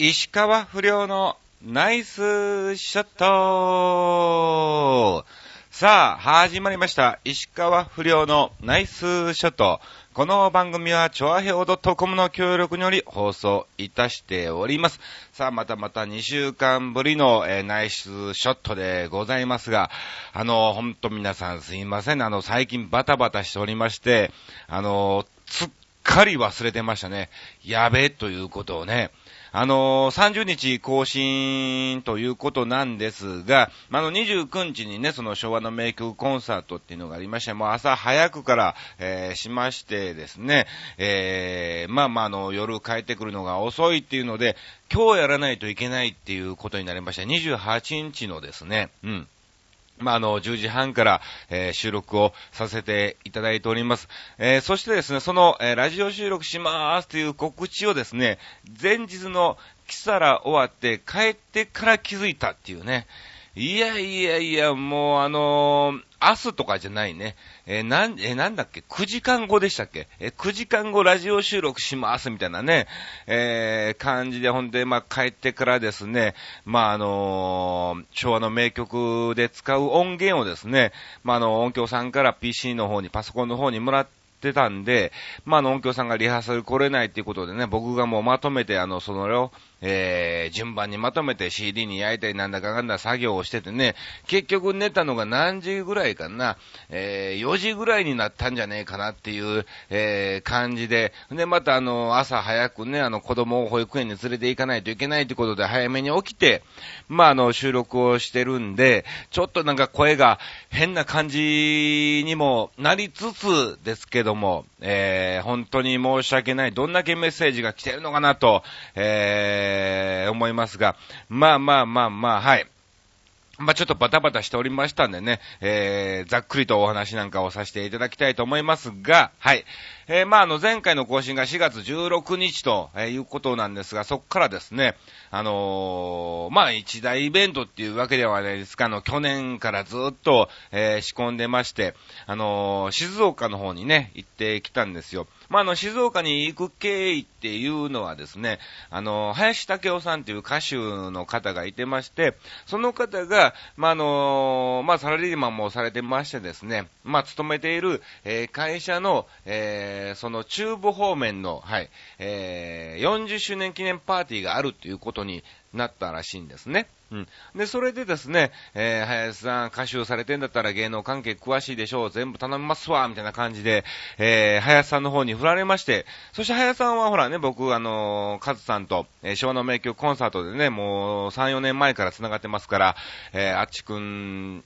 石川不良のナイスショットさあ、始まりました。石川不良のナイスショット。この番組は、チョアヘオ .com の協力により放送いたしております。さあ、またまた2週間ぶりの、えーナイスショットでございますが、あの、ほんと皆さんすいません。あの、最近バタバタしておりまして、あの、すっかり忘れてましたね。やべえということをね。あのー30日更新ということなんですが、あの、29日にね、その昭和の名曲コンサートっていうのがありまして、もう朝早くから、えーしましてですね、えーまあまあ、あの、夜帰ってくるのが遅いっていうので、今日やらないといけないっていうことになりました。28日のですね、うん。まあ、あの、10時半から、えー収録をさせていただいております。えーそしてですね、その、えーラジオ収録しまーすという告知をですね、前日のキサラ終わって帰ってから気づいたっていうね。いやいやいや、もうあのー明日とかじゃないね。えーなん、えーなんだっけ ?9 時間後でしたっけ？えー ?9 時間後ラジオ収録しますみたいなね、え感じで、ほんで、まあ、帰ってからですね、まあ、あの昭和の名曲で使う音源をですね、まあ、あの、音響さんから PC の方に、パソコンの方にもらってたんで、まあ、の、音響さんがリハーサル来れないっていうことでね、僕がもうまとめて、あの、そのを、えー、順番にまとめて CD に焼いたりなんだかんだ作業をしててね、結局寝たのが何時ぐらいかな、えー、4時ぐらいになったんじゃねえかなっていう、えー、感じで、で、またあの、朝早くね、あの、子供を保育園に連れて行かないといけないってことで早めに起きて、まあ、あの、収録をしてるんで、ちょっとなんか声が変な感じにもなりつつですけども、えー、本当に申し訳ない。どんだけメッセージが来てるのかなと、えー、思いますが、まあまあまあまあ、はい。まあ、ちょっとバタバタしておりましたんでね、えー、ざっくりとお話なんかをさせていただきたいと思いますが、はい。えー、まあ、あの、前回の更新が4月16日と、えいうことなんですが、そこからですね、あのーまあ、一大イベントっていうわけではないですか、あの、去年からずっと、え仕込んでまして、あの静岡の方にね、行ってきたんですよ。まあ、あの、静岡に行く経緯っていうのはですね、あの、林武夫さんっていう歌手の方がいてまして、その方が、まあ、あの、まあ、サラリーマンもされてましてですね、まあ、勤めている、えー会社の、えーその中部方面の、はい、えー40周年記念パーティーがあるということになったらしいんですね。うん。で、それでですね、えー、林さん歌手されてんだったら芸能関係詳しいでしょう、全部頼みますわ、みたいな感じで、えー、林さんの方に振られまして、そして林さんはほらね、僕、あのー、カズさんと、えー昭和の名曲コンサートでね、もう3、4年前から繋がってますから、えー、あっちくん、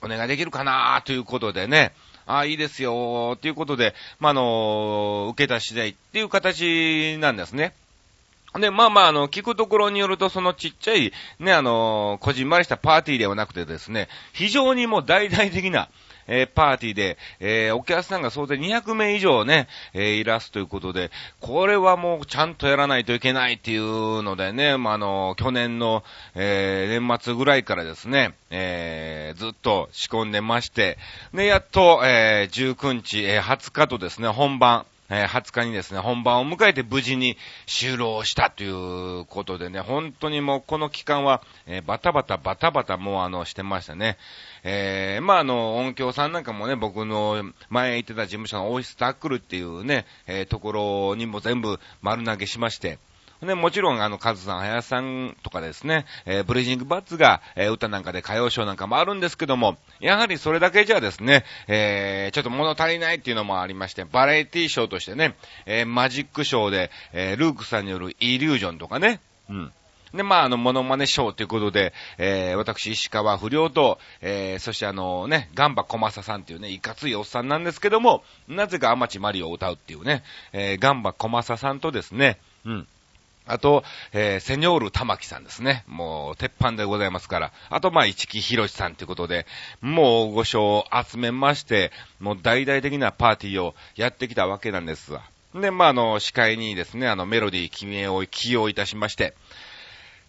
お願いできるかなということでね、ああ、いいですよ、ということで、まあ、あの、受けた次第っていう形なんですね。で、まあまあ、あの、聞くところによると、そのちっちゃい、ね、あの、こじんまりしたパーティーではなくてですね、非常にもう大々的な、えーパーティーで、えーお客さんが総勢200名以上ね、えーいらすということで、これはもうちゃんとやらないといけないっていうのでね、まあ、あの、去年の、えー年末ぐらいからですね、えーずっと仕込んでまして、で、やっと、えー19日、えー20日とですね、本番、えー20日にですね、本番を迎えて無事に終了したということでね、本当にもうこの期間は、えーバタバタバタバタもうあの、してましたね。えーまああの、音響さんなんかもね、僕の前行ってた事務所のオイスタックルっていうね、えーところにも全部丸投げしまして、で、もちろん、あの、カズさん、林さんとかですね、えーブリジングバッツが、えー歌なんかで歌謡ショーなんかもあるんですけども、やはりそれだけじゃですね、えーちょっと物足りないっていうのもありまして、バラエティショーとしてね、えーマジックショーで、えールークさんによるイリュージョンとかね、うん。で、まあ、あの、モノマネショーということで、えー、私、石川不良と、えー、そしてあのね、ガンバ小正さんっていうね、いかついおっさんなんですけども、なぜかアマチマリオを歌うっていうね、えー、ガンバ小正さんとですね、うん。あと、えー、セニョール玉木さんですね。もう、鉄板でございますから。あと、まあ、市木博さんということで、もう、ご賞を集めまして、もう、大々的なパーティーをやってきたわけなんですわ。で、まあ、あの、司会にですね、あの、メロディー君へを起用いたしまして、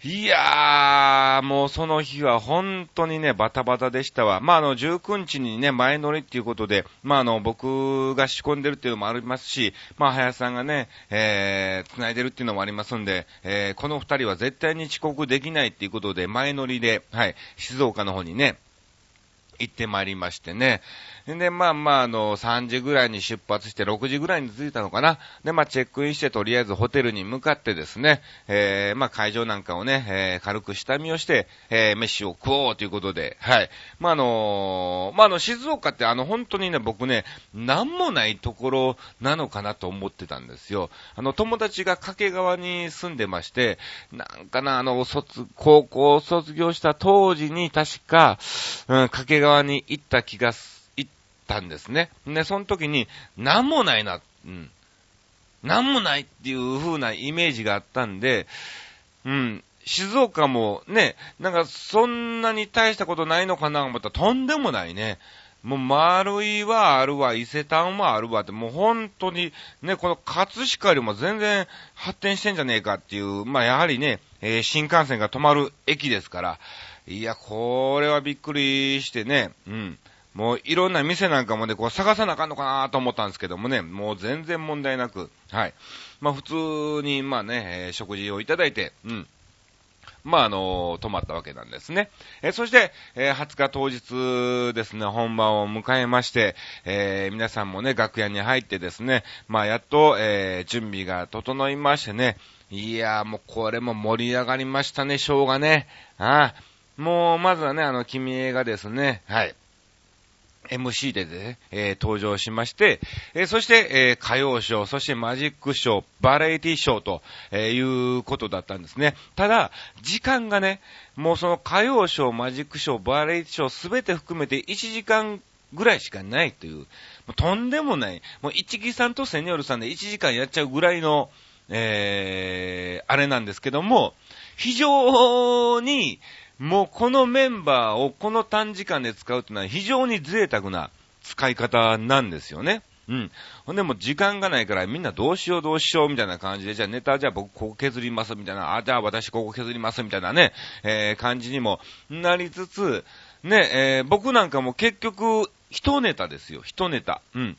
いやー、もうその日は本当にね、バタバタでしたわ。まあ、あの、19日にね、前乗りっていうことで、まあ、あの、僕が仕込んでるっていうのもありますし、まあ、林さんがね、えー、繋いでるっていうのもありますんで、えー、この二人は絶対に遅刻できないっていうことで、前乗りで、はい、静岡の方にね、行ってまいりましてね。で、まあまあ、あの、3時ぐらいに出発して、6時ぐらいに着いたのかな。で、まあ、チェックインして、とりあえずホテルに向かってですね、えー、まあ、会場なんかをね、えー、軽く下見をして、えー、飯を食おうということで、はい。まあ、あのまあ、あの、静岡って、あの、本当にね、僕ね、なんもないところなのかなと思ってたんですよ。あの、友達が掛川に住んでまして、なんかな、あの、卒、高校卒業した当時に確か、うん、掛川に行った気がすたんですね。で、その時に、なんもないな、うん。なんもないっていう風なイメージがあったんで、うん、静岡もね、なんかそんなに大したことないのかなと思ったらとんでもないね。もう丸いはあるわ、伊勢丹はあるわって、もう本当にね、この葛飾よりも全然発展してんじゃねえかっていう、まあやはりね、えー、新幹線が止まる駅ですから、いや、これはびっくりしてね、うん。もういろんな店なんかもね、こう探さなあかんのかなと思ったんですけどもね、もう全然問題なく、はい。まあ普通に、まあね、えー、食事をいただいて、うん。まあ、あの、泊まったわけなんですね。えー、そして、えー、20日当日ですね、本番を迎えまして、え、皆さんもね、楽屋に入ってですね、まあ、やっと、え準備が整いましてね、いやもうこれも盛り上がりましたね、ショーがね。ああ、もう、まずはね、あの、君がですね、はい。MC でね、えー、登場しまして、えー、そして、えー、歌謡ショー、そしてマジックショー、バラエティショーと、えいうことだったんですね。ただ、時間がね、もうその歌謡ショー、マジックショー、バラエティショーすべて含めて1時間ぐらいしかないという、もうとんでもない、もう一木さんとセニョルさんで1時間やっちゃうぐらいの、え、あれなんですけども、非常に、もうこのメンバーをこの短時間で使うというのは非常に贅沢な使い方なんですよね。うん。ほんでも時間がないからみんなどうしようどうしようみたいな感じで、じゃあネタじゃあ僕ここ削りますみたいな、あ、じゃあ私ここ削りますみたいなね、えー、感じにもなりつつ、ね、えー、僕なんかも結局、一ネタですよ、一ネタ。うん。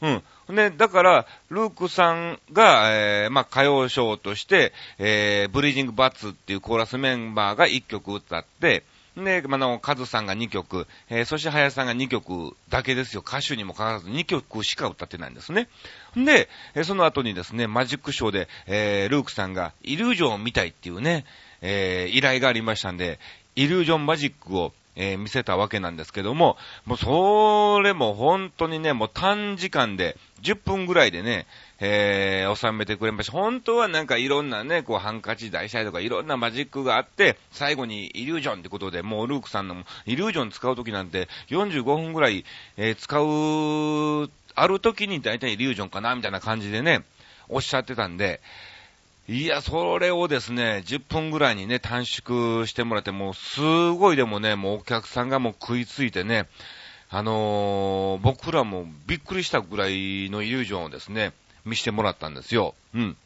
うん。で、だから、ルークさんが、えー、まあ、歌謡ショーとして、えー、ブリージングバツっていうコーラスメンバーが1曲歌って、で、あの、カズさんが2曲、えー、そして林さんが2曲だけですよ。歌手にもかかわらず2曲しか歌ってないんですね。で、えその後にですね、マジックショーで、えー、ルークさんがイリュージョンを見たいっていうね、えー、依頼がありましたんで、イリュージョンマジックを、えー、見せたわけなんですけども、もうそれも本当にね、もう短時間で、10分ぐらいでね、えー、収めてくれました。本当はなんかいろんなね、こうハンカチ大祭とかいろんなマジックがあって、最後にイリュージョンってことで、もうルークさんのイリュージョン使うときなんて45分ぐらい、えー、使う、あるときに大体イリュージョンかなみたいな感じでね、おっしゃってたんで、いや、それをですね、10分ぐらいにね、短縮してもらって、もうすごいでもね、もうお客さんがもう食いついてね、あのー、僕らもびっくりしたぐらいのイリュージョンをですね、見せてもらったんですよ。うん。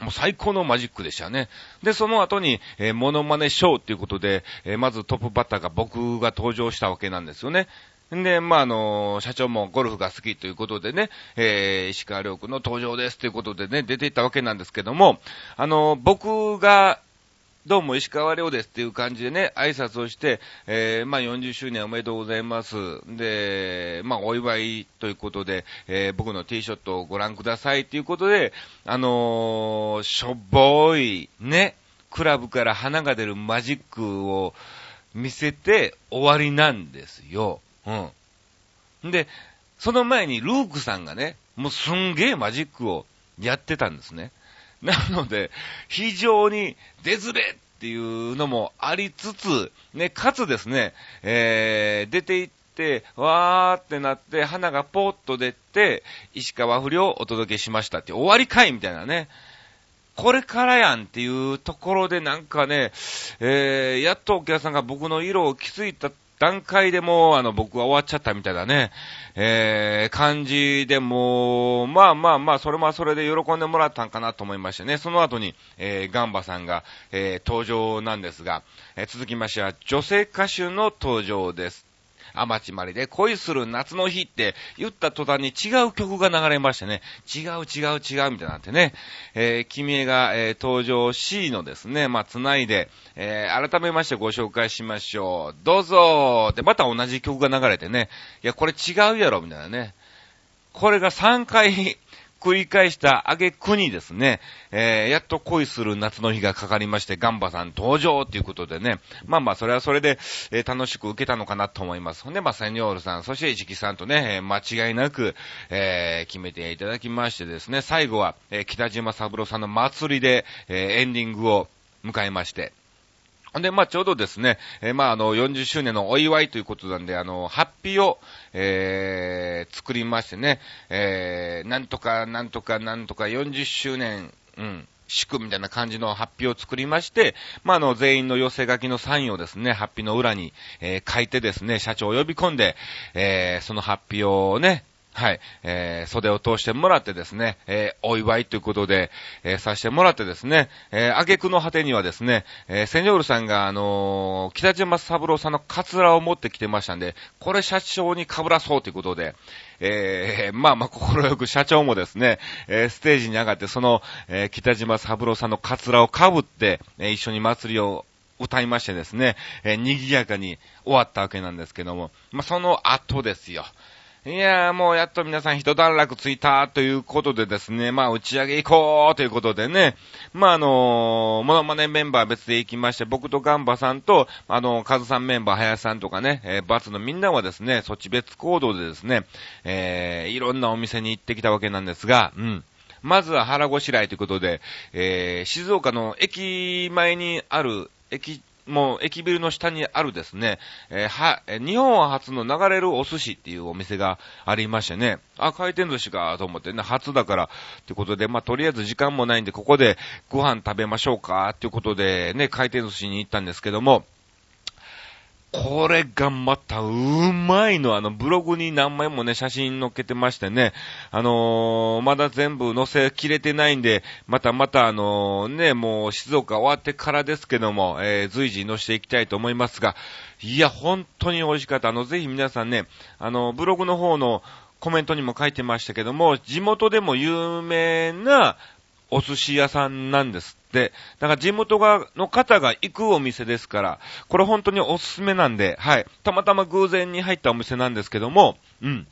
もう最高のマジックでしたね。で、その後に、えー、モノマネショーっていうことで、えー、まずトップバッターが僕が登場したわけなんですよね。で、まあ、あの、社長もゴルフが好きということでね、えー、石川良君の登場ですということでね、出ていったわけなんですけども、あの、僕が、どうも石川亮ですっていう感じでね、挨拶をして、えー、まあ40周年おめでとうございます。で、まあお祝いということで、えー、僕のティーショットをご覧くださいということで、あのー、しょぼい、ね、クラブから花が出るマジックを見せて終わりなんですよ。うん。で、その前にルークさんがね、もうすんげえマジックをやってたんですね。なので、非常に出ずれっていうのもありつつ、ね、かつですね、えー、出ていって、わーってなって、花がポーッと出て、石川不良をお届けしましたって終わりかいみたいなね。これからやんっていうところでなんかね、えー、やっとお客さんが僕の色を気づいた段階でも、あの、僕は終わっちゃったみたいだね、えー、感じでも、まあまあまあ、それもそれで喜んでもらったんかなと思いましてね、その後に、えー、ガンバさんが、えー、登場なんですが、えー、続きましては、女性歌手の登場です。アマチマリで恋する夏の日って言った途端に違う曲が流れましてね、違う違う違うみたいなってね、えー、君が、えー、登場 C のですね、まあ、繋いで、えー、改めましてご紹介しましょう。どうぞで、また同じ曲が流れてね、いや、これ違うやろ、みたいなね。これが3回繰り返した挙句にですね、えー、やっと恋する夏の日がかかりまして、ガンバさん登場ということでね、まあまあ、それはそれで、えー、楽しく受けたのかなと思います。ほんで、まあ、セニョールさん、そして市木さんとね、え、間違いなく、えー、決めていただきましてですね、最後は、えー、北島三郎さんの祭りで、えー、エンディングを迎えまして、んで、まあ、ちょうどですね、えー、まあ、あの、40周年のお祝いということなんで、あの、ハッピーを、えー、作りましてね、えー、なんとか、なんとか、なんとか、40周年、うん、祝みたいな感じのハッピーを作りまして、まあ、あの、全員の寄せ書きのサインをですね、ハッピーの裏に、えー、書いてですね、社長を呼び込んで、えー、そのハッピーをね、はい、えー、袖を通してもらってですね、えー、お祝いということで、えー、させてもらってですね、えー、挙句の果てにはですね、えー、セニョールさんが、あのー、北島三郎さんのカツラを持ってきてましたんで、これ社長に被らそうということで、えー、まあまあ、心よく社長もですね、えー、ステージに上がって、その、えー、北島三郎さんのカツラを被って、えー、一緒に祭りを歌いましてですね、えー、賑やかに終わったわけなんですけども、まあ、その後ですよ。いやーもうやっと皆さん一段落ついたということでですね、まあ打ち上げ行こうということでね、まああのー、モノマネメンバー別で行きまして、僕とガンバさんと、あのー、カズさんメンバー、林さんとかね、えー、バツのみんなはですね、そっち別行動でですね、えー、いろんなお店に行ってきたわけなんですが、うん。まずは腹ごしらえということで、えー、静岡の駅前にある、駅もう駅ビルの下にあるですね、えー、は、日本初の流れるお寿司っていうお店がありましてね、あ、回転寿司かと思ってね、初だからってことで、まあ、とりあえず時間もないんで、ここでご飯食べましょうかっていうことでね、回転寿司に行ったんですけども、これがまたうまいの。あの、ブログに何枚もね、写真載っけてましてね。あのー、まだ全部載せきれてないんで、またまたあのー、ね、もう静岡終わってからですけども、えー、随時載せていきたいと思いますが、いや、本当に美味しかった。あの、ぜひ皆さんね、あの、ブログの方のコメントにも書いてましたけども、地元でも有名なお寿司屋さんなんですって。だか地元が、の方が行くお店ですから、これ本当におすすめなんで、はい。たまたま偶然に入ったお店なんですけども、うん。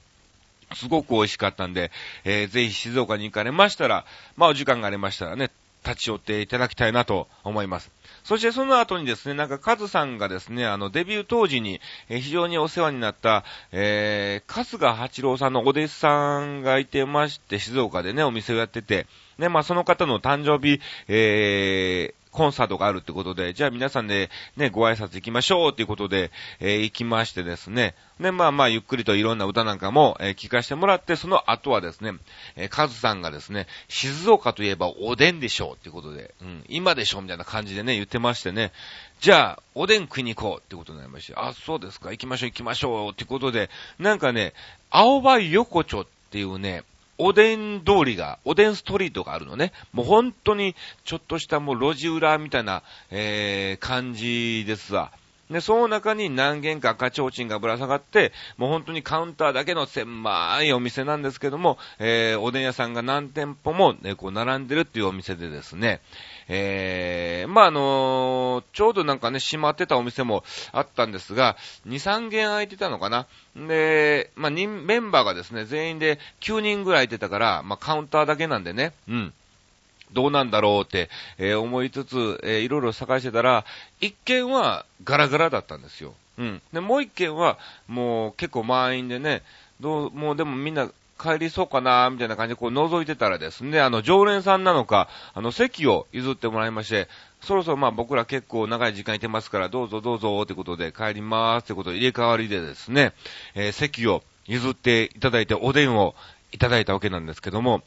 すごく美味しかったんで、えー、ぜひ静岡に行かれましたら、まあお時間がありましたらね、立ち寄っていただきたいなと思います。そしてその後にですね、なんかカズさんがですね、あのデビュー当時に、え非常にお世話になった、えー、春日八郎さんのお弟子さんがいてまして、静岡でね、お店をやってて、ね、まあその方の誕生日、えー、コンサートがあるってことで、じゃあ皆さんでね、ご挨拶行きましょうっていうことで、えー、行きましてですね。で、まあまあゆっくりといろんな歌なんかも、えー、聞かせてもらって、その後はですね、えー、カズさんがですね、静岡といえばおでんでしょうっていうことで、うん、今でしょみたいな感じでね、言ってましてね。じゃあ、おでん食いに行こうってことになりまして、あ、そうですか、行きましょう行きましょうってことで、なんかね、青葉横丁っていうね、おでん通りが、おでんストリートがあるのね。もう本当に、ちょっとしたもう路地裏みたいな、えー、感じですわ。で、その中に何軒か赤ちょうちんがぶら下がって、もう本当にカウンターだけの狭いお店なんですけども、えー、おでん屋さんが何店舗もね、こう並んでるっていうお店でですね、えー、まあ、あのー、ちょうどなんかね、閉まってたお店もあったんですが、2、3軒空いてたのかな。で、まあ、メンバーがですね、全員で9人ぐらいいてたから、まあ、カウンターだけなんでね、うん。どうなんだろうって、えー、思いつつ、えー、いろいろ探してたら、一軒はガラガラだったんですよ。うん。で、もう一軒は、もう結構満員でね、どう、もうでもみんな帰りそうかな、みたいな感じでこう覗いてたらですね、あの、常連さんなのか、あの、席を譲ってもらいまして、そろそろまあ僕ら結構長い時間いてますから、どうぞどうぞってことで帰りまーすってことで入れ替わりでですね、えー、席を譲っていただいておでんをいただいたわけなんですけども、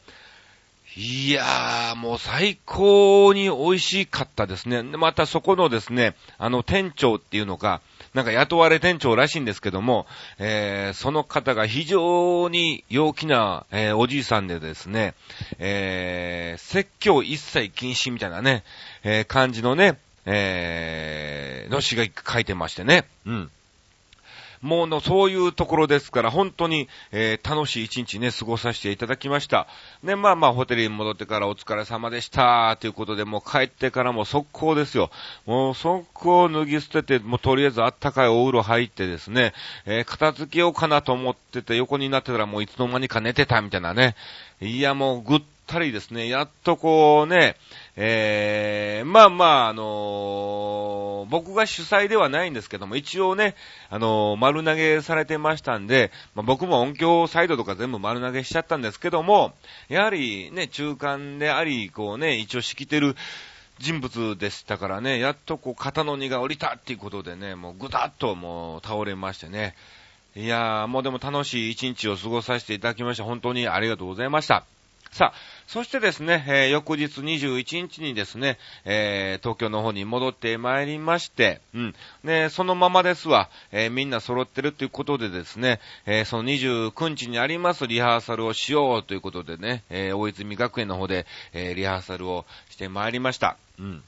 いやー、もう最高に美味しかったですね。またそこのですね、あの店長っていうのが、なんか雇われ店長らしいんですけども、えー、その方が非常に陽気な、えー、おじいさんでですね、えー、説教一切禁止みたいなね、えー、感じのね、えー、の詩が書いてましてね、うん。もうの、そういうところですから、本当に、えー、楽しい一日ね、過ごさせていただきました。で、まあまあ、ホテルに戻ってからお疲れ様でした、ということで、もう帰ってからも速攻ですよ。もう速攻脱ぎ捨てて、もうとりあえずあったかいお風呂入ってですね、えー、片付けようかなと思ってて、横になってたらもういつの間にか寝てたみたいなね。いや、もうぐったりですね、やっとこうね、えー、まあまあ、あのー、僕が主催ではないんですけども、一応ね、あのー、丸投げされてましたんで、まあ、僕も音響サイドとか全部丸投げしちゃったんですけども、やはりね、中間であり、こうね、一応仕切ってる、人物でしたからね、やっとこう肩の荷が下りたっていうことでね、もうぐたっともう倒れましてね。いやー、もうでも楽しい一日を過ごさせていただきまして、本当にありがとうございました。さあ、そしてですね、えー、翌日21日にですね、えー、東京の方に戻ってまいりまして、うん。ね、そのままですわ、えー、みんな揃ってるということでですね、えその29日にありますリハーサルをしようということでね、え大泉学園の方で、えリハーサルをしてまいりました。うん。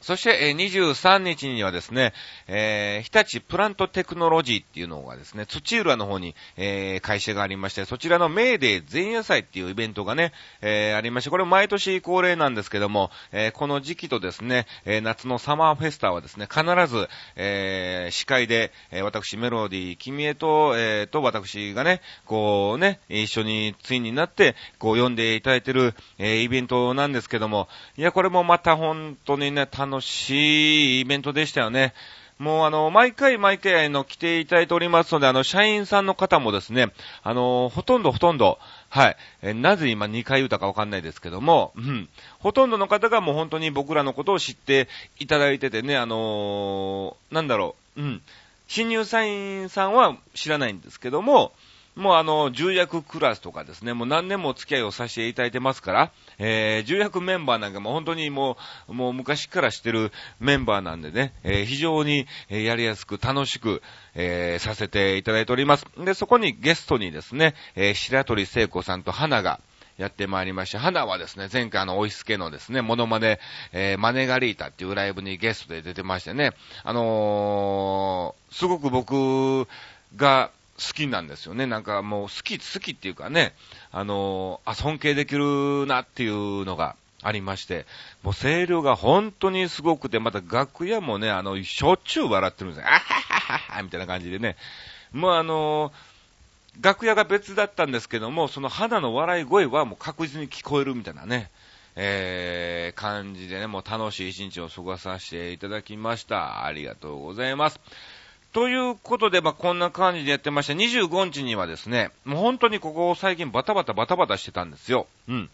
そして、え23日にはですね、えー、日立プラントテクノロジーっていうのがですね、土浦の方に、えー、会社がありまして、そちらのメーデー前夜祭っていうイベントがね、えー、ありまして、これ毎年恒例なんですけども、えこの時期とですね、え夏のサマーフェスタはですね、必ず、え司会で、え私メロディー、君へと、えと私がね、こうね、一緒についになって、こう読んでいただいてる、えイベントなんですけども、いや、これもまた本当にね、楽しいイベントでしたよね。もうあの、毎回毎回あの、来ていただいておりますので、あの、社員さんの方もですね、あの、ほとんどほとんど、はい、えなぜ今2回言うたかわかんないですけども、うん、ほとんどの方がもう本当に僕らのことを知っていただいててね、あのー、なんだろう、うん、新入社員さんは知らないんですけども、もうあの、重役クラスとかですね、もう何年も付き合いをさせていただいてますから、えー、重役メンバーなんかも本当にもう、もう昔からしてるメンバーなんでね、えー、非常にやりやすく楽しく、えー、させていただいております。で、そこにゲストにですね、えー、白鳥聖子さんと花が、やってまいりました。花はですね、前回あの、おいすけのですね、モノマネ、えー、マネガリータっていうライブにゲストで出てましてね、あのー、すごく僕が、好きなんですよね。なんかもう好き、好きっていうかね、あのあ、尊敬できるなっていうのがありまして、もう声量が本当にすごくて、また楽屋もね、あの、しょっちゅう笑ってるんですよ。あははははみたいな感じでね。もうあの楽屋が別だったんですけども、その肌の笑い声はもう確実に聞こえるみたいなね、えー、感じでね、もう楽しい一日を過ごさせていただきました。ありがとうございます。ということで、まあ、こんな感じでやってました。25日にはですね、もう本当にここ最近バタバタバタバタしてたんですよ。うん。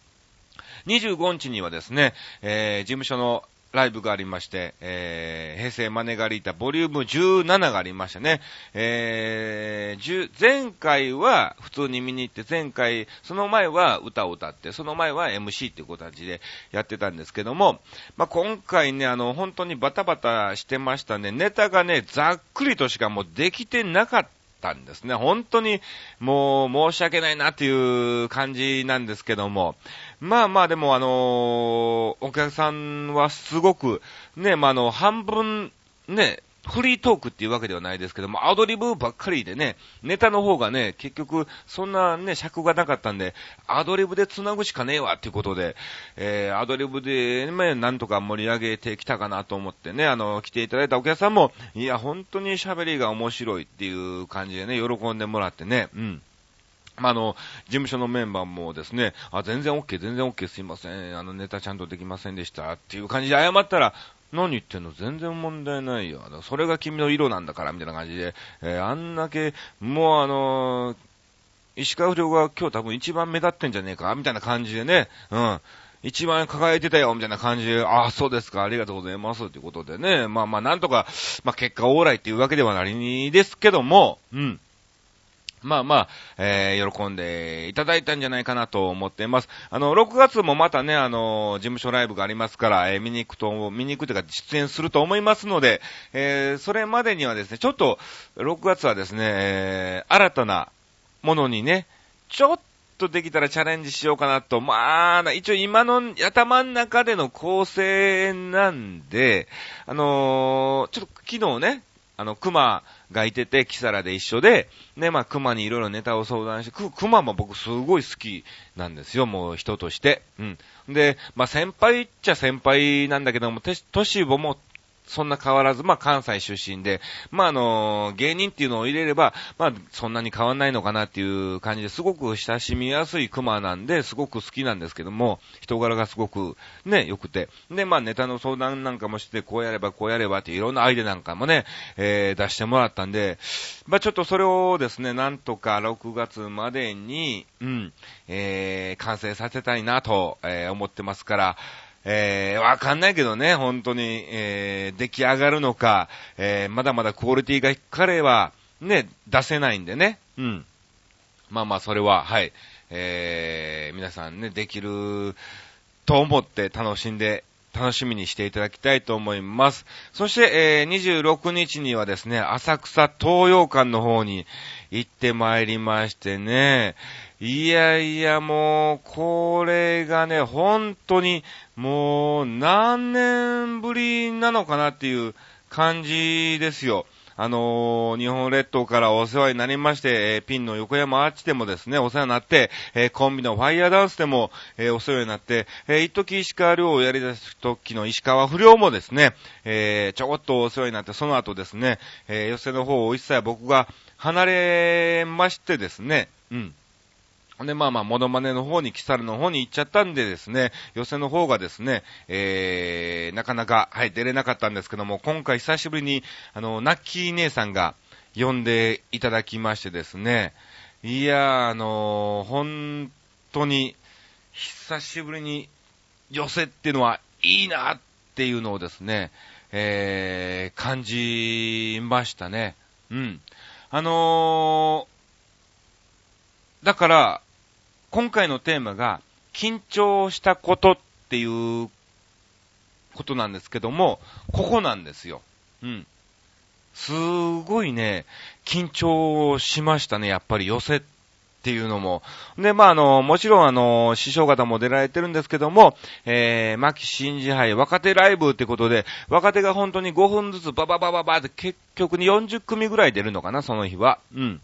25日にはですね、えー、事務所のライブがありまして、えー、平成マネガリータボリューム17がありましたね。えー、前回は普通に見に行って、前回、その前は歌を歌って、その前は MC っていう形でやってたんですけども、まあ、今回ね、あの、本当にバタバタしてましたね。ネタがね、ざっくりとしかもうできてなかった。たんですね。本当にもう申し訳ないなっていう感じなんですけども。まあまあでもあの、お客さんはすごく、ね、まああの、半分、ね、フリートークっていうわけではないですけども、アドリブばっかりでね、ネタの方がね、結局、そんなね、尺がなかったんで、アドリブで繋ぐしかねえわっていうことで、えー、アドリブで、ね、なんとか盛り上げてきたかなと思ってね、あの、来ていただいたお客さんも、いや、本当に喋りが面白いっていう感じでね、喜んでもらってね、うん。まあ、の、事務所のメンバーもですね、あ、全然 OK、全然 OK すいません、あの、ネタちゃんとできませんでしたっていう感じで謝ったら、何言ってんの？全然問題ないよ。それが君の色なんだから、みたいな感じで、えー、あんだけ、もうあのー、石川不良が今日多分一番目立ってんじゃねえかみたいな感じでね、うん。一番輝いてたよ、みたいな感じで、ああ、そうですか、ありがとうございます、ということでね、まあまあ、なんとか、まあ結果オーライっていうわけではないですけども、うん。まあまあ、えー、喜んでいただいたんじゃないかなと思っています。あの、6月もまたね、あの、事務所ライブがありますから、えー、見に行くと、見に行くというか出演すると思いますので、えー、それまでにはですね、ちょっと、6月はですね、えー、新たなものにね、ちょっとできたらチャレンジしようかなと、まあ、一応今の頭の中での構成なんで、あのー、ちょっと昨日ね、あの、熊がいてて、キサラで一緒で、ね、まあ、熊にいろいろネタを相談して、熊も僕すごい好きなんですよ、もう人として。うん。で、まあ、先輩っちゃ先輩なんだけども、トシボもそんな変わらず、まあ関西出身で、まああの、芸人っていうのを入れれば、まあそんなに変わんないのかなっていう感じですごく親しみやすい熊なんで、すごく好きなんですけども、人柄がすごくね、良くて。で、まあネタの相談なんかもして、こうやればこうやればっていろんなアイデアなんかもね、えー、出してもらったんで、まあちょっとそれをですね、なんとか6月までに、うん、えー、完成させたいなと、えー、思ってますから、えー、わかんないけどね、本当に、えー、出来上がるのか、えー、まだまだクオリティが低かれば、ね、出せないんでね。うん。まあまあ、それは、はい。えー、皆さんね、できると思って楽しんで、楽しみにしていただきたいと思います。そして、えー、26日にはですね、浅草東洋館の方に行ってまいりましてね、いやいや、もう、これがね、本当に、もう、何年ぶりなのかなっていう感じですよ。あのー、日本列島からお世話になりまして、えー、ピンの横山アーチでもですね、お世話になって、えー、コンビのファイヤーダンスでも、えお世話になって、え一時石川遼をやり出す時の石川不良もですね、えちょこっとお世話になって、その後ですね、え寄せの方を一切僕が離れましてですね、うん。で、まあまあ、モノマネの方に、キサルの方に行っちゃったんでですね、寄せの方がですね、えー、なかなか、はい、出れなかったんですけども、今回久しぶりに、あの、ナッキー姉さんが呼んでいただきましてですね、いやー、あのー、本当に、久しぶりに寄せっていうのはいいなっていうのをですね、えー、感じましたね。うん。あのー、だから、今回のテーマが、緊張したことっていうことなんですけども、ここなんですよ。うん。すごいね、緊張しましたね、やっぱり寄せっていうのも。で、まあ、あの、もちろんあの、師匠方も出られてるんですけども、えー、牧新次杯若手ライブってことで、若手が本当に5分ずつバババババって結局に40組ぐらい出るのかな、その日は。うん。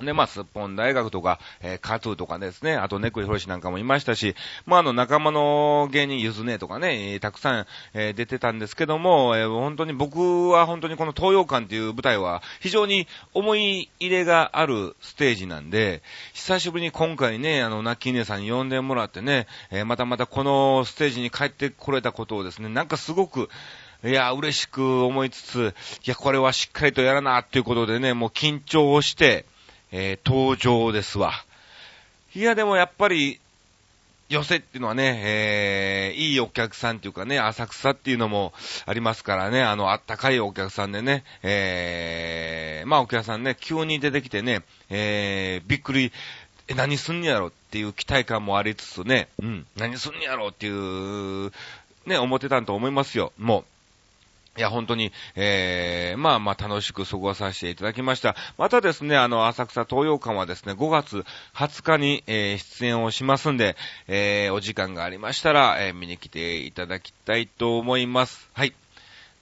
で、まあ、すっぽん大学とか、えー、カトゥーとかですね、あとネクイヒロシなんかもいましたし、まあ、あの、仲間の芸人ゆずねとかね、えー、たくさん、えー、出てたんですけども、えー、本当に僕は本当にこの東洋館っていう舞台は非常に思い入れがあるステージなんで、久しぶりに今回ね、あの、ナッキー姉さんに呼んでもらってね、えー、またまたこのステージに帰ってこれたことをですね、なんかすごく、いや、嬉しく思いつつ、いや、これはしっかりとやらな、っていうことでね、もう緊張をして、えー、登場ですわ。いや、でもやっぱり、寄せっていうのはね、えー、いいお客さんっていうかね、浅草っていうのもありますからね、あの、あったかいお客さんでね、えー、まあお客さんね、急に出てきてね、えー、びっくり、え、何すんやろっていう期待感もありつつね、うん、何すんやろっていう、ね、思ってたんと思いますよ、もう。いや、本当に、えー、まあまあ楽しく過ごさせていただきました。またですね、あの、浅草東洋館はですね、5月20日に、えー、出演をしますんで、えー、お時間がありましたら、えー、見に来ていただきたいと思います。はい。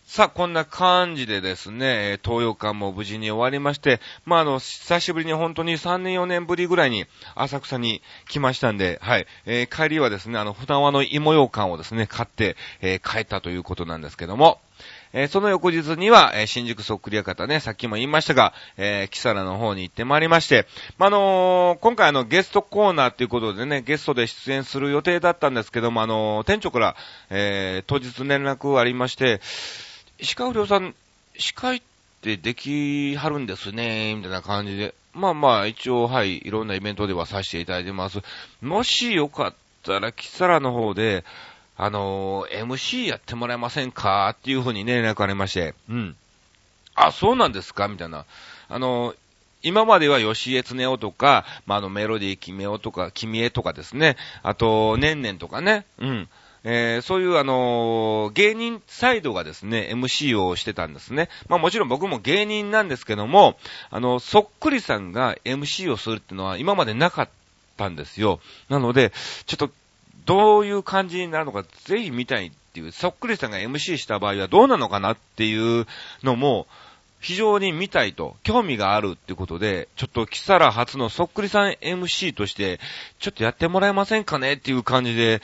さあ、こんな感じでですね、東洋館も無事に終わりまして、まあ、あの、久しぶりに本当に3年4年ぶりぐらいに浅草に来ましたんで、はい、えー、帰りはですね、あの、船輪の芋洋館をですね、買って、えー、帰ったということなんですけども、え、その翌日には、え、新宿そっくり屋方ね、さっきも言いましたが、え、キサラの方に行ってまいりまして、まあ、の、今回あの、ゲストコーナーということでね、ゲストで出演する予定だったんですけども、あの店長から、え当日連絡ありまして、石川不良さん、司会ってできはるんですね、みたいな感じで。まあまあ、一応、はい、いろんなイベントではさせていただいてます。もしよかったら、キサラの方で、あのー、MC やってもらえませんか？っていうふうにね、連絡ありまして、うん。あ、そうなんですか？みたいな。あのー、今までは吉江恒夫とか、まあ、あの、メロディー君夫とか、君江とかですね、あと、ねんねんとかね、うん。えー、そういうあのー、芸人サイドがですね、MC をしてたんですね。まあもちろん僕も芸人なんですけども、あの、そっくりさんが MC をするっていうのは今までなかったんですよ。なので、ちょっと、どういう感じになるのか、ぜひ見たいっていう、そっくりさんが MC した場合はどうなのかなっていうのも、非常に見たいと、興味があるってことで、ちょっとキサラ初のそっくりさん MC として、ちょっとやってもらえませんかねっていう感じで、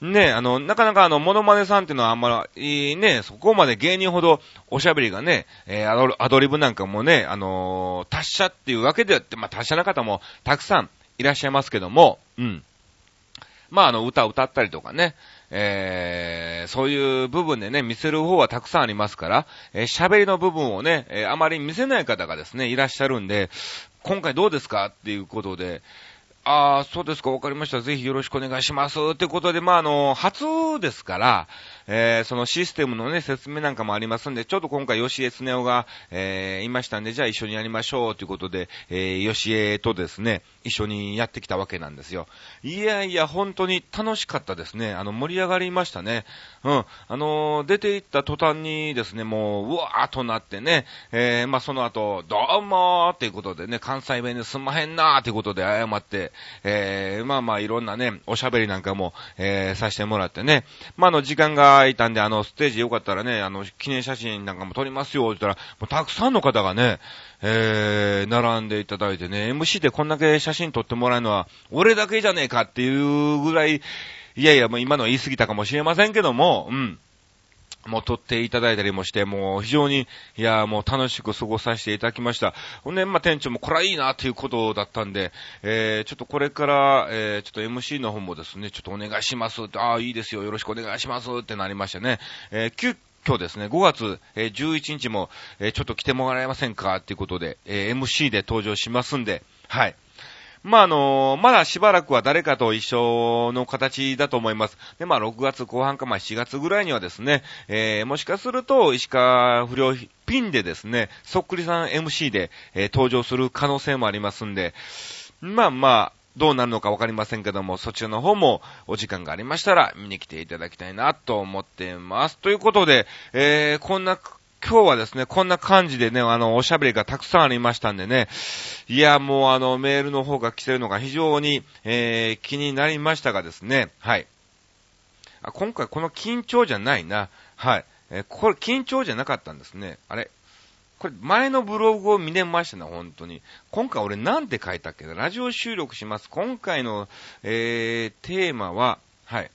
ね、あの、なかなかあの、モノマネさんっていうのはあんまり、ね、そこまで芸人ほどおしゃべりがね、えー、アドリブなんかもね、あのー、達者っていうわけであって、まあ、達者な方もたくさんいらっしゃいますけども、うん。まあ、あの、歌歌ったりとかね、えー、そういう部分でね、見せる方はたくさんありますから、えー、喋りの部分をね、えー、あまり見せない方がですね、いらっしゃるんで、今回どうですかっていうことで、ああ、そうですか、わかりました。ぜひよろしくお願いします。ってことで、まあ、あの、初ですから、えー、そのシステムのね、説明なんかもありますんで、ちょっと今回、吉江恒夫が、えー、いましたんで、じゃあ一緒にやりましょうということで、えー、吉江とですね、一緒にやってきたわけなんですよ。いやいや、本当に楽しかったですね。あの、盛り上がりましたね。うん。あのー、出て行った途端にですね、もう、うわーっとなってね、えー、まあ、その後、どうもーっていうことでね、関西弁ですんまへんなーっていうことで謝って、えー、まあまあ、いろんなね、おしゃべりなんかも、えー、させてもらってね、まあ、あの、時間がいたんで、あの、ステージよかったらね、あの、記念写真なんかも撮りますよ、って言ったら、もうたくさんの方がね、えー、並んでいただいてね、MC でこんだけ写真撮ってもらうのは、俺だけじゃねえかっていうぐらい、いやいや、もう今のは言い過ぎたかもしれませんけども、うん。もう撮っていただいたりもして、もう非常に、いや、もう楽しく過ごさせていただきました。ほんで、まあ、店長もこれはいいなっていうことだったんで、えー、ちょっとこれから、えー、ちょっと MC の方もですね、ちょっとお願いします。って、ああ、いいですよ、よろしくお願いします。ってなりましてね、えー、急今日ですね、5月、えー、11日も、えー、ちょっと来てもらえませんか？っていうことで、えー、MC で登場しますんで、はい。まあ、あの、まだしばらくは誰かと一緒の形だと思います。で、まあ、6月後半か、まあ、7月ぐらいにはですね、えー、もしかすると、石川不良ピンでですね、そっくりさん MC で、えー、登場する可能性もありますんで、まあまあ、どうなるのかわかりませんけども、そちらの方もお時間がありましたら見に来ていただきたいなと思っています。ということで、えー、こんな今日はですね、こんな感じでね、あの、おしゃべりがたくさんありましたんでね、いや、もうあの、メールの方が来てるのが非常に、えー、気になりましたがですね、はい。あ、今回この緊張じゃないな。はい。えー、これ緊張じゃなかったんですね。あれ？これ前のブログを見れましたね、本当に。今回俺なんて書いたっけラジオ収録します。今回の、えー、テーマは、はい。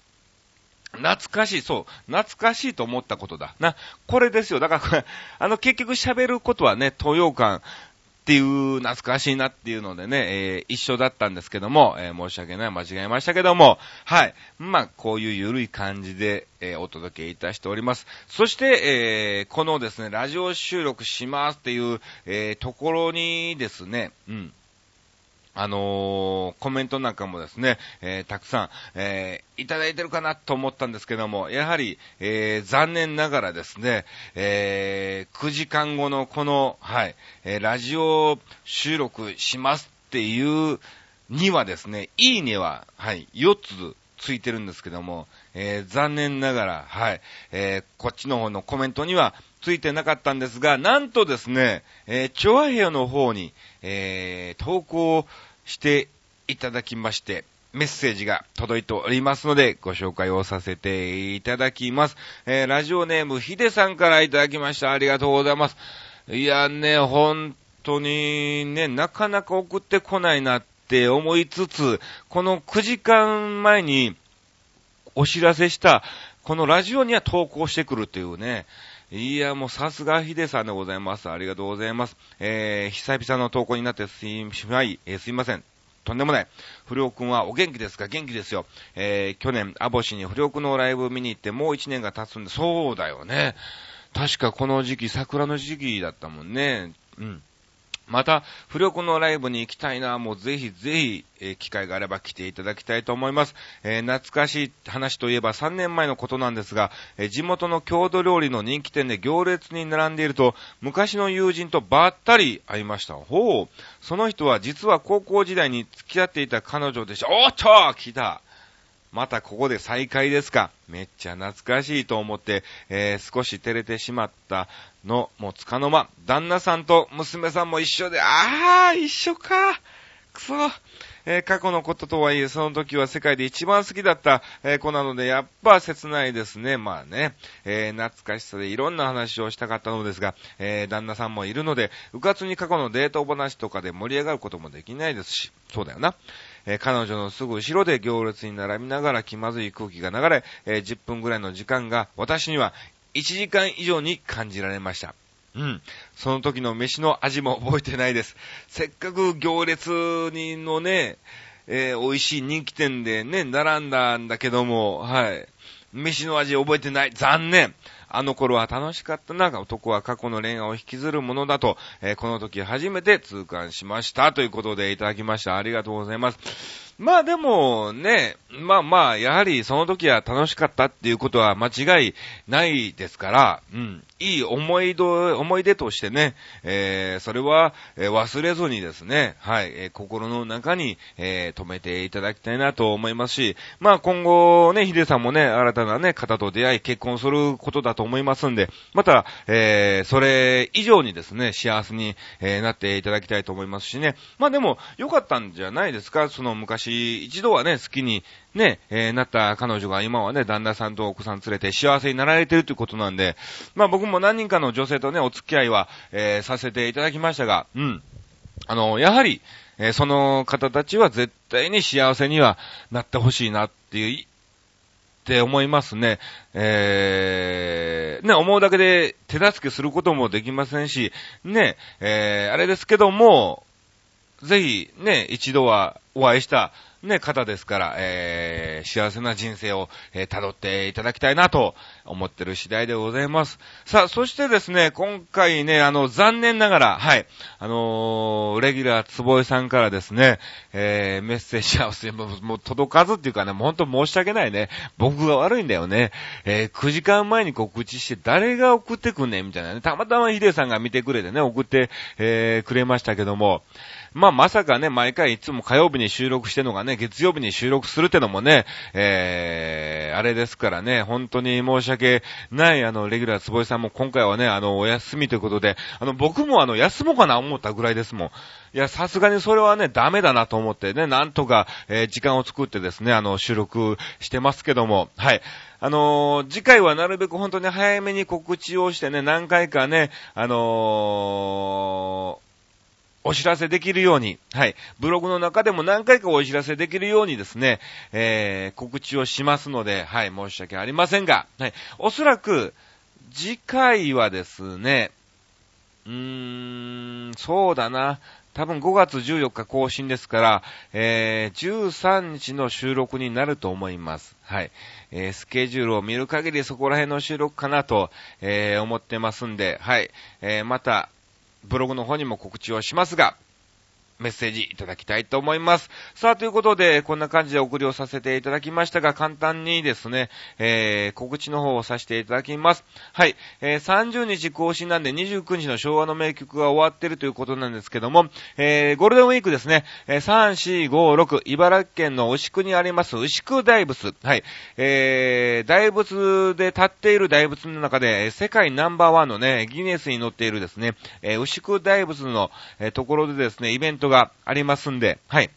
懐かしい、そう、懐かしいと思ったことだ。な、これですよ。だから、あの結局喋ることはね、東洋館っていう懐かしいなっていうのでね、えー、一緒だったんですけども、えー、申し訳ない、間違えましたけども、はい。まあ、こういう緩い感じで、えー、お届けいたしております。そして、えこのですね、ラジオ収録しますっていう、えところにですね、うん。あのー、コメントなんかもですね、えー、たくさん、えー、いただいてるかなと思ったんですけども、やはり、えー、残念ながらですね、えー、9時間後のこの、はい、えー、ラジオ収録しますっていうにはですね、いいねは、はい、4つついてるんですけども、えー、残念ながら、はい、えー、こっちの方のコメントにはついてなかったんですが、なんとですね、えー、チョアヘヨの方に、えー、投稿していただきまして、メッセージが届いておりますので、ご紹介をさせていただきます。えー、ラジオネーム、ヒデさんからいただきました。ありがとうございます。いやね、本当にね、なかなか送ってこないなって思いつつ、この9時間前にお知らせした、このラジオには投稿してくるというね、いや、もうさすがヒデさんでございます。ありがとうございます。えー、久々の投稿になってすいしまい、えー、すいません。とんでもない。不良くんはお元気ですか？元気ですよ。えー、去年、アボシに不良くんのライブ見に行ってもう一年が経つんで、そうだよね。確かこの時期、桜の時期だったもんね。うん。また、不力のライブに行きたいな、もうぜひぜひ、えー、機会があれば来ていただきたいと思います。えー、懐かしい話といえば3年前のことなんですが、えー、地元の郷土料理の人気店で行列に並んでいると、昔の友人とばったり会いました。ほう。その人は実は高校時代に付き合っていた彼女でした。おっと来たまたここで再会ですか？めっちゃ懐かしいと思って、えー、少し照れてしまったのもつかの間、旦那さんと娘さんも一緒で、あー、一緒か。くそ。えー、過去のこととはいえ、その時は世界で一番好きだった、えー、子なので、やっぱ切ないですね。まあね、えー、懐かしさでいろんな話をしたかったのですが、え旦那さんもいるので、うかつに過去のデート話とかで盛り上がることもできないですし、そうだよな。えー、彼女のすぐ後ろで行列に並びながら気まずい空気が流れ、えー、10分ぐらいの時間が私には1時間以上に感じられました。うん。その時の飯の味も覚えてないです。せっかく行列にのね、えー、美味しい人気店でね、並んだんだけども、はい。飯の味覚えてない。残念。あの頃は楽しかったな、男は過去の恋愛を引きずるものだと、えー、この時初めて痛感しました。ということでいただきました。ありがとうございます。まあでもね、まあまあ、やはりその時は楽しかったっていうことは間違いないですから、うん。いい思い出、思い出としてね、えー、それは、え、忘れずにですね、はい、えー、心の中に、えー、止めていただきたいなと思いますし、まあ今後ね、ヒデさんもね、新たなね、方と出会い、結婚することだと思いますんで、また、えー、それ以上にですね、幸せに、えー、なっていただきたいと思いますしね。まあでも、良かったんじゃないですか、その昔、一度はね、好きに、ね、えー、なった彼女が今はね、旦那さんとお子さん連れて幸せになられてるということなんで、まあ僕も何人かの女性とね、お付き合いは、えー、させていただきましたが、うん。あの、やはり、えー、その方たちは絶対に幸せにはなってほしいなっていう、って思いますね。えー、ね、思うだけで手助けすることもできませんし、ね、えー、あれですけども、ぜひ、ね、一度はお会いしたね、方ですから、えー、幸せな人生を、えー、辿っていただきたいなと思ってる次第でございます。さあ、そしてですね、今回ね、あの、残念ながら、はい、あのー、レギュラーつぼえさんからですね、えー、メッセージはももう届かずっていうかね、もうほんと申し訳ないね。僕が悪いんだよね。えー、9時間前に告知して誰が送ってくんねんみたいなね。たまたまヒデさんが見てくれてね、送って、えー、くれましたけども、まあ、まさかね、毎回いつも火曜日に収録してのがね、月曜日に収録するってのもね、えー、あれですからね、本当に申し訳ない、あの、レギュラーつぼいさんも今回はね、あの、お休みということで、あの、僕もあの、休もうかな思ったぐらいですもん。いや、さすがにそれはね、ダメだなと思ってね、なんとか、えー、時間を作ってですね、あの、収録してますけども、はい。あのー、次回はなるべく本当に早めに告知をしてね、何回かね、あのー、お知らせできるように、はい、ブログの中でも何回かお知らせできるようにですね、えー、告知をしますので、はい、申し訳ありませんが、はい、おそらく、次回はですね、うーん、そうだな、多分5月14日更新ですから、えー、13日の収録になると思います。はい。えー、スケジュールを見る限りそこら辺の収録かなと、えー、思ってますんで、はい。えー、また、ブログの方にも告知をしますが、メッセージいただきたいと思います。さあ、ということで、こんな感じで送りをさせていただきましたが、簡単にですね、えー、告知の方をさせていただきます。はい、えー、30日更新なんで29日の昭和の名曲が終わってるということなんですけども、えー、ゴールデンウィークですね、えー、3、4、5、6、茨城県の牛久にあります牛久大仏。はい、えー、大仏で立っている大仏の中で、世界ナンバーワンのね、ギネスに載っているですね、えー、牛久大仏の、えー、ところでですね、イベントががありますんで、はい。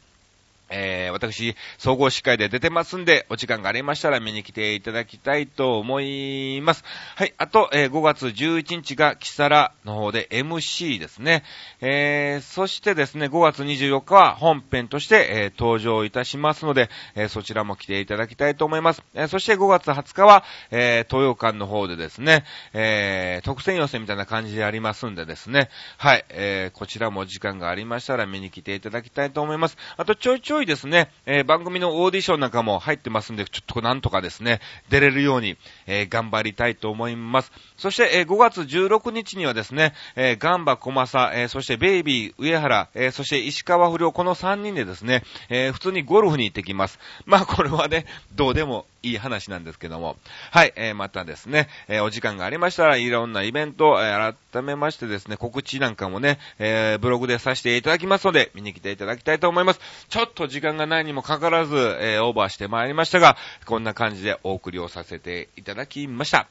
えー、私、総合司会で出てますんで、お時間がありましたら見に来ていただきたいと思います。はい。あと、えー、5月11日がキサラの方で MC ですね。えー、そしてですね、5月24日は本編として、えー、登場いたしますので、え、そちらも来ていただきたいと思います。え、そして5月20日は、え、東洋館の方でですね、え、特選予選みたいな感じでありますんでですね、はい。え、こちらもお時間がありましたら見に来ていただきたいと思います。あと、ちょいちょいょいですね、えー、番組のオーディションなんかも入ってますんで、ちょっとなんとかですね、出れるように、えー、頑張りたいと思います。そして、えー、5月16日にはですね、えー、ガンバ小正、えー、そしてベイビー上原、えー、そして石川不良、この3人でですね、えー、普通にゴルフに行ってきます。まあ、これはね、どうでもいい話なんですけども。はい、えー、またですね、えー、お時間がありましたら、いろんなイベント、えー、改めましてですね、告知なんかもね、えー、ブログでさせていただきますので、見に来ていただきたいと思います。ちょっとと時間がないにもかかわらず、えー、オーバーしてまいりましたが、こんな感じでお送りをさせていただきました。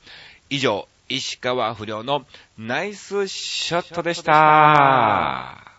以上、石川不良のナイスショットでした。